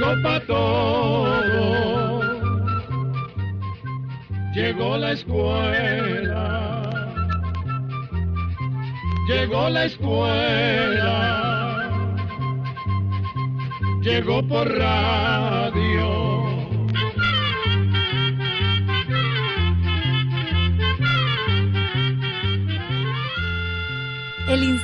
Llegó pa' todo, llegó la escuela, llegó la escuela, llegó por radio.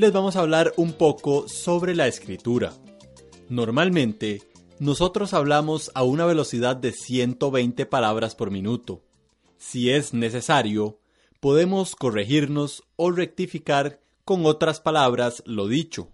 les vamos a hablar un poco sobre la escritura. Normalmente, nosotros hablamos a una velocidad de 120 palabras por minuto. Si es necesario, podemos corregirnos o rectificar con otras palabras lo dicho.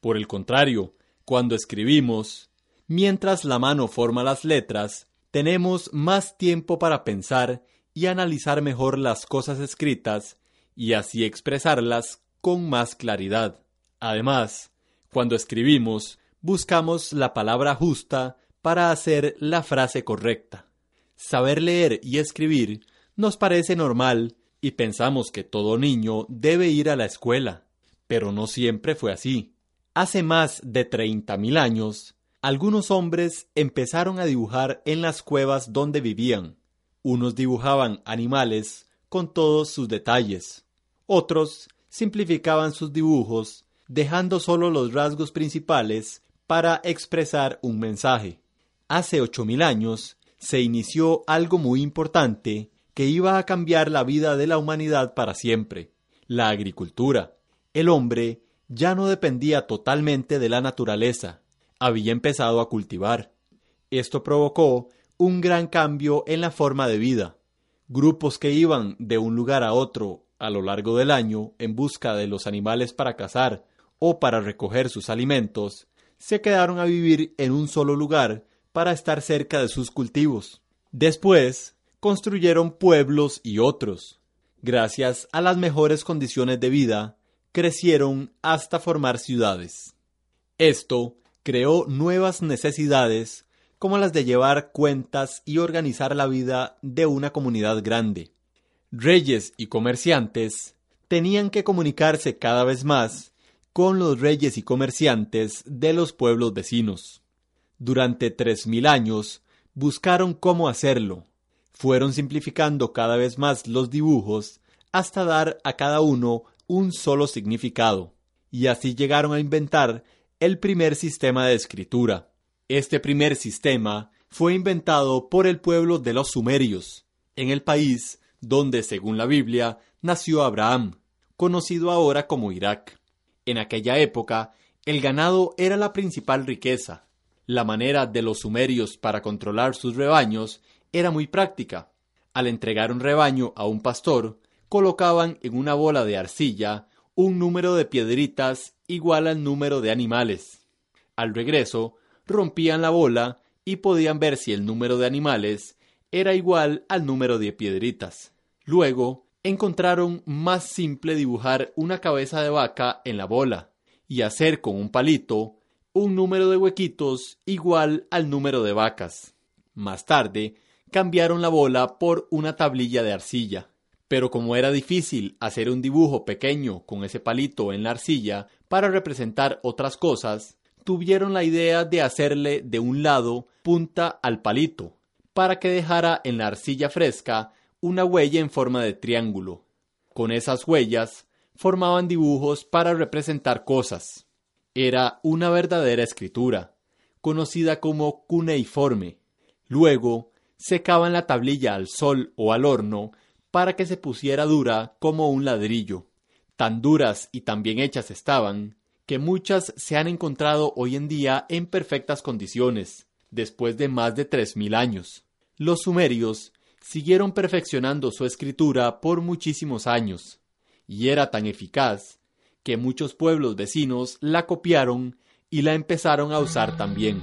Por el contrario, cuando escribimos, mientras la mano forma las letras, tenemos más tiempo para pensar y analizar mejor las cosas escritas y así expresarlas con más claridad. Además, cuando escribimos, buscamos la palabra justa para hacer la frase correcta. Saber leer y escribir nos parece normal y pensamos que todo niño debe ir a la escuela, pero no siempre fue así. Hace más de treinta mil años, algunos hombres empezaron a dibujar en las cuevas donde vivían. Unos dibujaban animales con todos sus detalles, otros simplificaban sus dibujos, dejando solo los rasgos principales para expresar un mensaje. Hace ocho mil años se inició algo muy importante que iba a cambiar la vida de la humanidad para siempre, la agricultura. El hombre ya no dependía totalmente de la naturaleza, había empezado a cultivar. Esto provocó un gran cambio en la forma de vida. Grupos que iban de un lugar a otro a lo largo del año en busca de los animales para cazar o para recoger sus alimentos, se quedaron a vivir en un solo lugar para estar cerca de sus cultivos. Después, construyeron pueblos y otros. Gracias a las mejores condiciones de vida, crecieron hasta formar ciudades. Esto creó nuevas necesidades como las de llevar cuentas y organizar la vida de una comunidad grande reyes y comerciantes tenían que comunicarse cada vez más con los reyes y comerciantes de los pueblos vecinos. Durante tres mil años buscaron cómo hacerlo. Fueron simplificando cada vez más los dibujos hasta dar a cada uno un solo significado, y así llegaron a inventar el primer sistema de escritura. Este primer sistema fue inventado por el pueblo de los sumerios, en el país donde, según la Biblia, nació Abraham, conocido ahora como Irak. En aquella época, el ganado era la principal riqueza. La manera de los sumerios para controlar sus rebaños era muy práctica. Al entregar un rebaño a un pastor, colocaban en una bola de arcilla un número de piedritas igual al número de animales. Al regreso, rompían la bola y podían ver si el número de animales era igual al número de piedritas. Luego, encontraron más simple dibujar una cabeza de vaca en la bola. y hacer con un palito un número de huequitos igual al número de vacas. Más tarde, cambiaron la bola por una tablilla de arcilla. Pero como era difícil hacer un dibujo pequeño con ese palito en la arcilla para representar otras cosas, tuvieron la idea de hacerle de un lado punta al palito, para que dejara en la arcilla fresca una huella en forma de triángulo. Con esas huellas formaban dibujos para representar cosas. Era una verdadera escritura, conocida como cuneiforme. Luego secaban la tablilla al sol o al horno para que se pusiera dura como un ladrillo. Tan duras y tan bien hechas estaban, que muchas se han encontrado hoy en día en perfectas condiciones, después de más de tres mil años. Los sumerios siguieron perfeccionando su escritura por muchísimos años, y era tan eficaz que muchos pueblos vecinos la copiaron y la empezaron a usar también.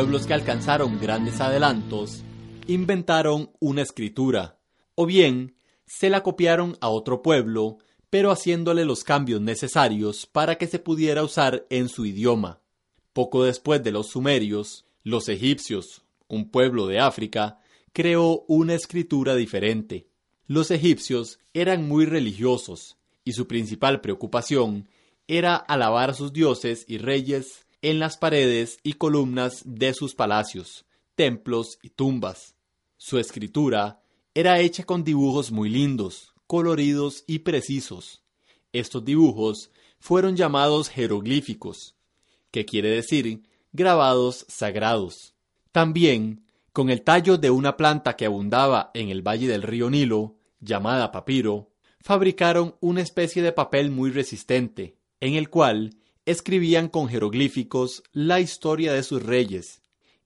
Pueblos que alcanzaron grandes adelantos inventaron una escritura, o bien se la copiaron a otro pueblo, pero haciéndole los cambios necesarios para que se pudiera usar en su idioma. Poco después de los sumerios, los egipcios, un pueblo de África, creó una escritura diferente. Los egipcios eran muy religiosos, y su principal preocupación era alabar a sus dioses y reyes en las paredes y columnas de sus palacios, templos y tumbas. Su escritura era hecha con dibujos muy lindos, coloridos y precisos. Estos dibujos fueron llamados jeroglíficos, que quiere decir grabados sagrados. También, con el tallo de una planta que abundaba en el valle del río Nilo, llamada papiro, fabricaron una especie de papel muy resistente, en el cual escribían con jeroglíficos la historia de sus reyes,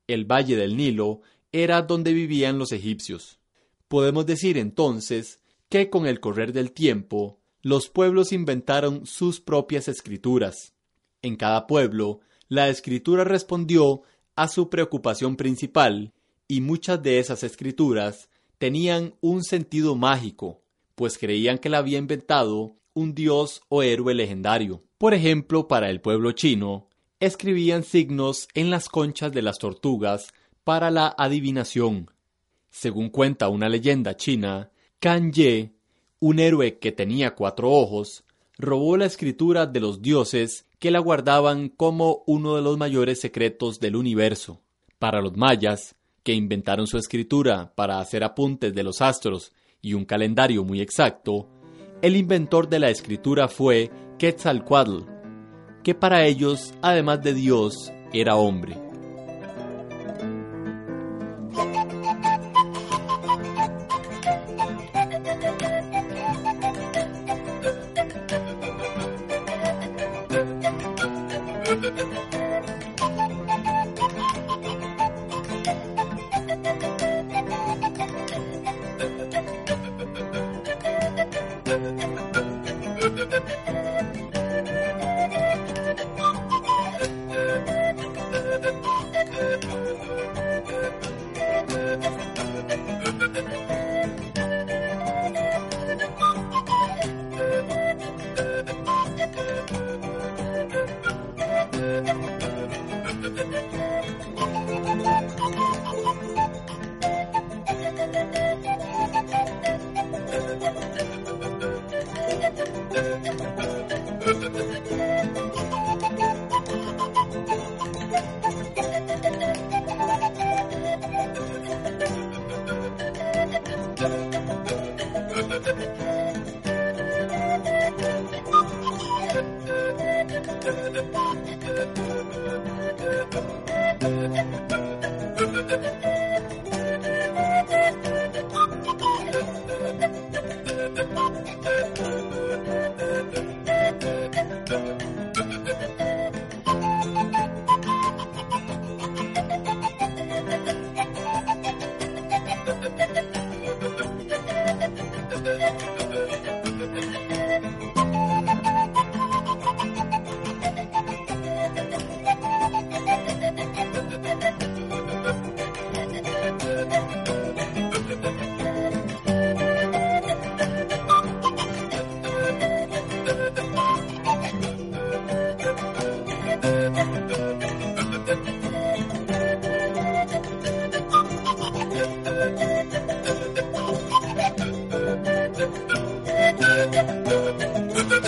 el valle del Nilo era donde vivían los egipcios. Podemos decir entonces que con el correr del tiempo, los pueblos inventaron sus propias escrituras. En cada pueblo, la escritura respondió a su preocupación principal, y muchas de esas escrituras tenían un sentido mágico, pues creían que la había inventado un dios o héroe legendario. Por ejemplo, para el pueblo chino, escribían signos en las conchas de las tortugas para la adivinación. Según cuenta una leyenda china, Kan Ye, un héroe que tenía cuatro ojos, robó la escritura de los dioses que la guardaban como uno de los mayores secretos del universo. Para los mayas, que inventaron su escritura para hacer apuntes de los astros y un calendario muy exacto, el inventor de la escritura fue Quetzalcoatl, que para ellos, además de Dios, era hombre.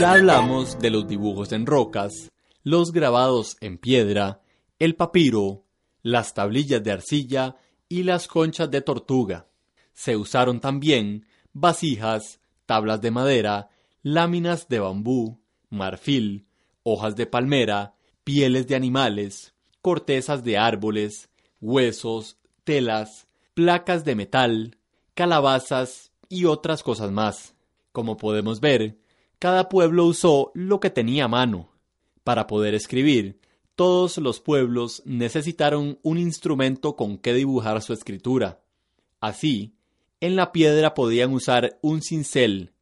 Hablamos de los dibujos en rocas, los grabados en piedra, el papiro, las tablillas de arcilla y las conchas de tortuga. Se usaron también vasijas, tablas de madera, láminas de bambú, marfil, hojas de palmera, pieles de animales, cortezas de árboles, huesos, telas, placas de metal, calabazas y otras cosas más. Como podemos ver, cada pueblo usó lo que tenía a mano. Para poder escribir, todos los pueblos necesitaron un instrumento con que dibujar su escritura. Así, en la piedra podían usar un cincel,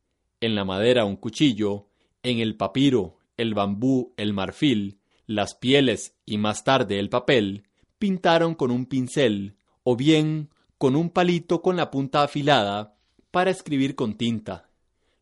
en la madera un cuchillo, en el papiro, el bambú, el marfil, las pieles y más tarde el papel, pintaron con un pincel o bien con un palito con la punta afilada para escribir con tinta.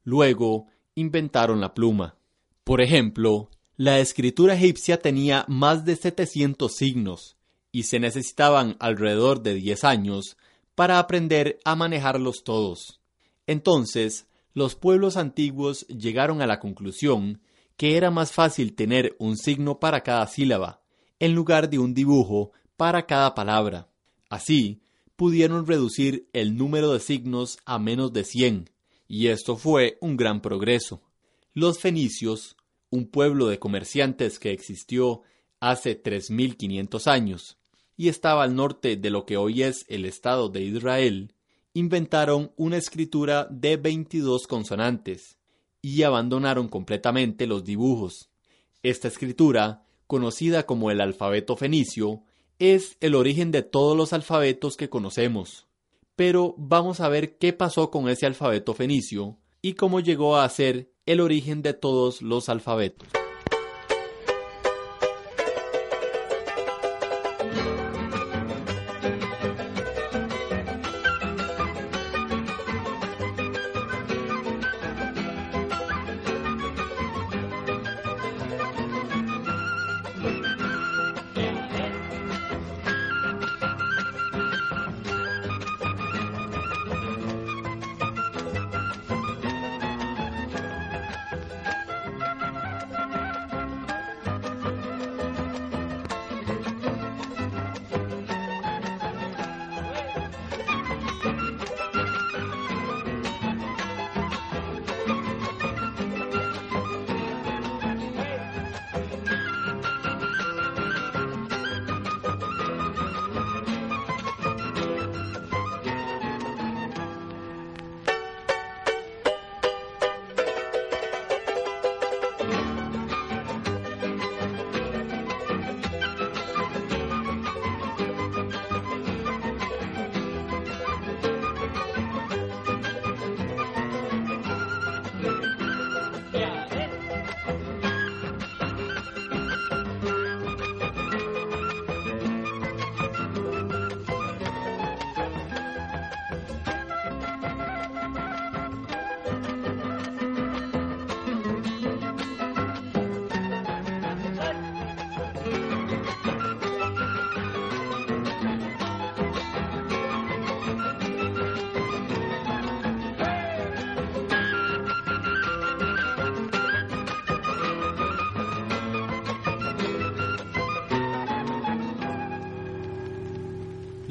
Luego inventaron la pluma. Por ejemplo, la escritura egipcia tenía más de 700 signos y se necesitaban alrededor de 10 años para aprender a manejarlos todos. Entonces, los pueblos antiguos llegaron a la conclusión que era más fácil tener un signo para cada sílaba, en lugar de un dibujo para cada palabra. Así, pudieron reducir el número de signos a menos de 100, y esto fue un gran progreso. Los fenicios, un pueblo de comerciantes que existió hace 3.500 años y estaba al norte de lo que hoy es el Estado de Israel, inventaron una escritura de 22 consonantes y abandonaron completamente los dibujos. Esta escritura, conocida como el alfabeto fenicio, es el origen de todos los alfabetos que conocemos. Pero vamos a ver qué pasó con ese alfabeto fenicio y cómo llegó a ser el origen de todos los alfabetos.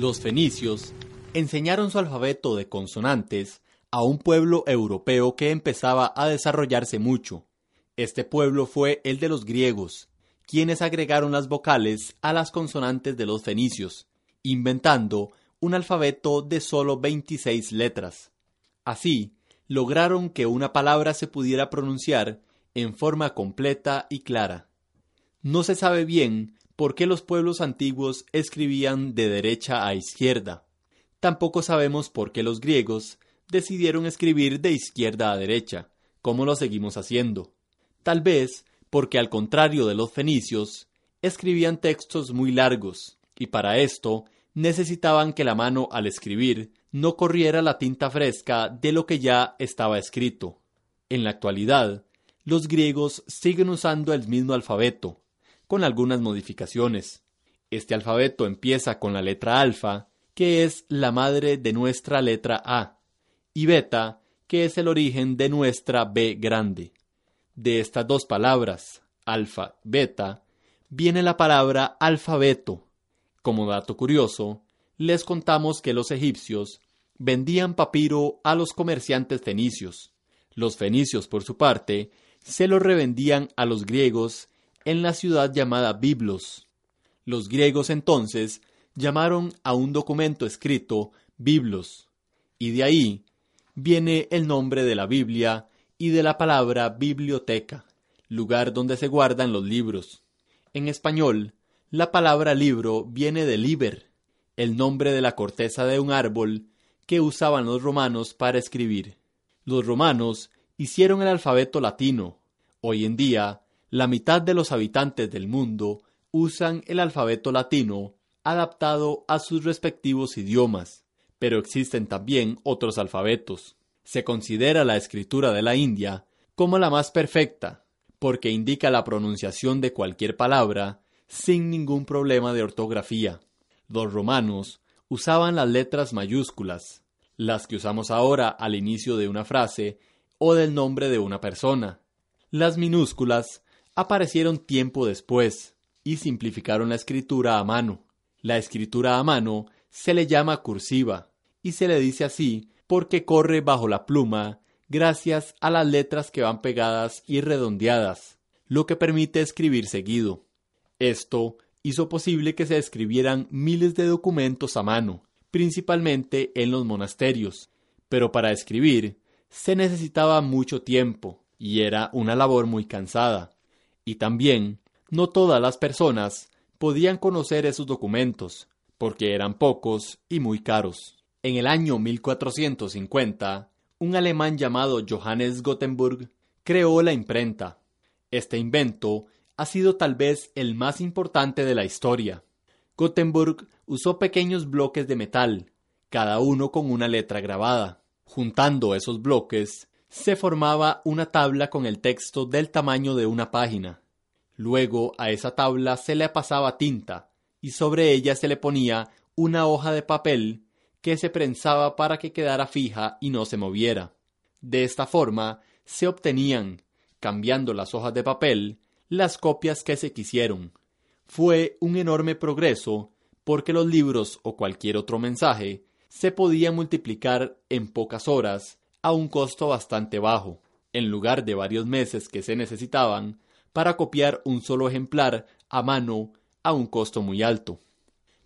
Los fenicios enseñaron su alfabeto de consonantes a un pueblo europeo que empezaba a desarrollarse mucho. Este pueblo fue el de los griegos, quienes agregaron las vocales a las consonantes de los fenicios, inventando un alfabeto de solo 26 letras. Así, lograron que una palabra se pudiera pronunciar en forma completa y clara. No se sabe bien por qué los pueblos antiguos escribían de derecha a izquierda. Tampoco sabemos por qué los griegos decidieron escribir de izquierda a derecha, como lo seguimos haciendo. Tal vez porque al contrario de los fenicios, escribían textos muy largos, y para esto necesitaban que la mano al escribir no corriera la tinta fresca de lo que ya estaba escrito. En la actualidad, los griegos siguen usando el mismo alfabeto, con algunas modificaciones. Este alfabeto empieza con la letra alfa, que es la madre de nuestra letra A, y beta, que es el origen de nuestra B grande. De estas dos palabras, alfa, beta, viene la palabra alfabeto. Como dato curioso, les contamos que los egipcios vendían papiro a los comerciantes fenicios. Los fenicios, por su parte, se lo revendían a los griegos en la ciudad llamada Biblos. Los griegos entonces llamaron a un documento escrito Biblos, y de ahí viene el nombre de la Biblia y de la palabra biblioteca, lugar donde se guardan los libros. En español, la palabra libro viene de liber, el nombre de la corteza de un árbol que usaban los romanos para escribir. Los romanos hicieron el alfabeto latino. Hoy en día la mitad de los habitantes del mundo usan el alfabeto latino adaptado a sus respectivos idiomas, pero existen también otros alfabetos. Se considera la escritura de la India como la más perfecta, porque indica la pronunciación de cualquier palabra sin ningún problema de ortografía. Los romanos usaban las letras mayúsculas, las que usamos ahora al inicio de una frase o del nombre de una persona. Las minúsculas aparecieron tiempo después y simplificaron la escritura a mano. La escritura a mano se le llama cursiva y se le dice así porque corre bajo la pluma gracias a las letras que van pegadas y redondeadas, lo que permite escribir seguido. Esto hizo posible que se escribieran miles de documentos a mano, principalmente en los monasterios, pero para escribir se necesitaba mucho tiempo y era una labor muy cansada. Y también, no todas las personas podían conocer esos documentos, porque eran pocos y muy caros. En el año 1450, un alemán llamado Johannes Gutenberg creó la imprenta. Este invento ha sido tal vez el más importante de la historia. Gutenberg usó pequeños bloques de metal, cada uno con una letra grabada. Juntando esos bloques, se formaba una tabla con el texto del tamaño de una página. Luego a esa tabla se le pasaba tinta y sobre ella se le ponía una hoja de papel que se prensaba para que quedara fija y no se moviera. De esta forma se obtenían, cambiando las hojas de papel, las copias que se quisieron. Fue un enorme progreso porque los libros o cualquier otro mensaje se podían multiplicar en pocas horas a un costo bastante bajo, en lugar de varios meses que se necesitaban para copiar un solo ejemplar a mano a un costo muy alto.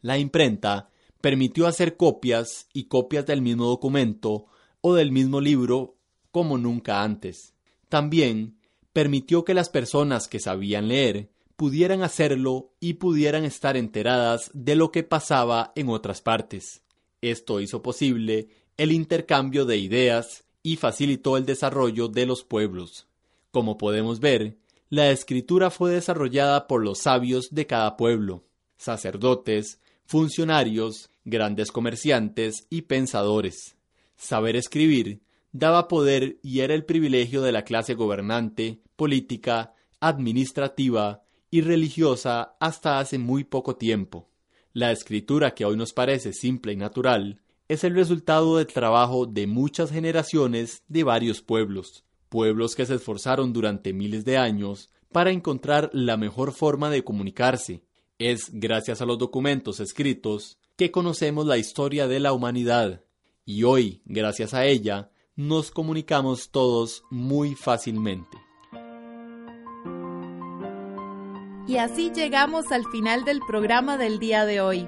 La imprenta permitió hacer copias y copias del mismo documento o del mismo libro como nunca antes. También permitió que las personas que sabían leer pudieran hacerlo y pudieran estar enteradas de lo que pasaba en otras partes. Esto hizo posible el intercambio de ideas y facilitó el desarrollo de los pueblos. Como podemos ver, la escritura fue desarrollada por los sabios de cada pueblo, sacerdotes, funcionarios, grandes comerciantes y pensadores. Saber escribir daba poder y era el privilegio de la clase gobernante, política, administrativa y religiosa hasta hace muy poco tiempo. La escritura que hoy nos parece simple y natural es el resultado del trabajo de muchas generaciones de varios pueblos, pueblos que se esforzaron durante miles de años para encontrar la mejor forma de comunicarse. Es gracias a los documentos escritos que conocemos la historia de la humanidad, y hoy, gracias a ella, nos comunicamos todos muy fácilmente. Y así llegamos al final del programa del día de hoy.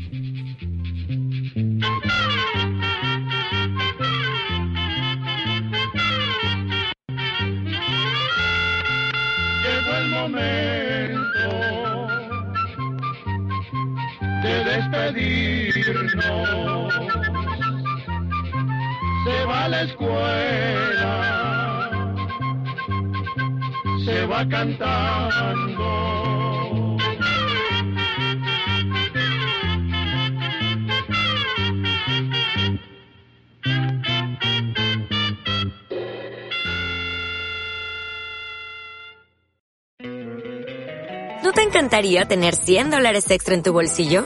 Despedirnos. Se va a la escuela, se va cantando. ¿No te encantaría tener 100 dólares extra en tu bolsillo?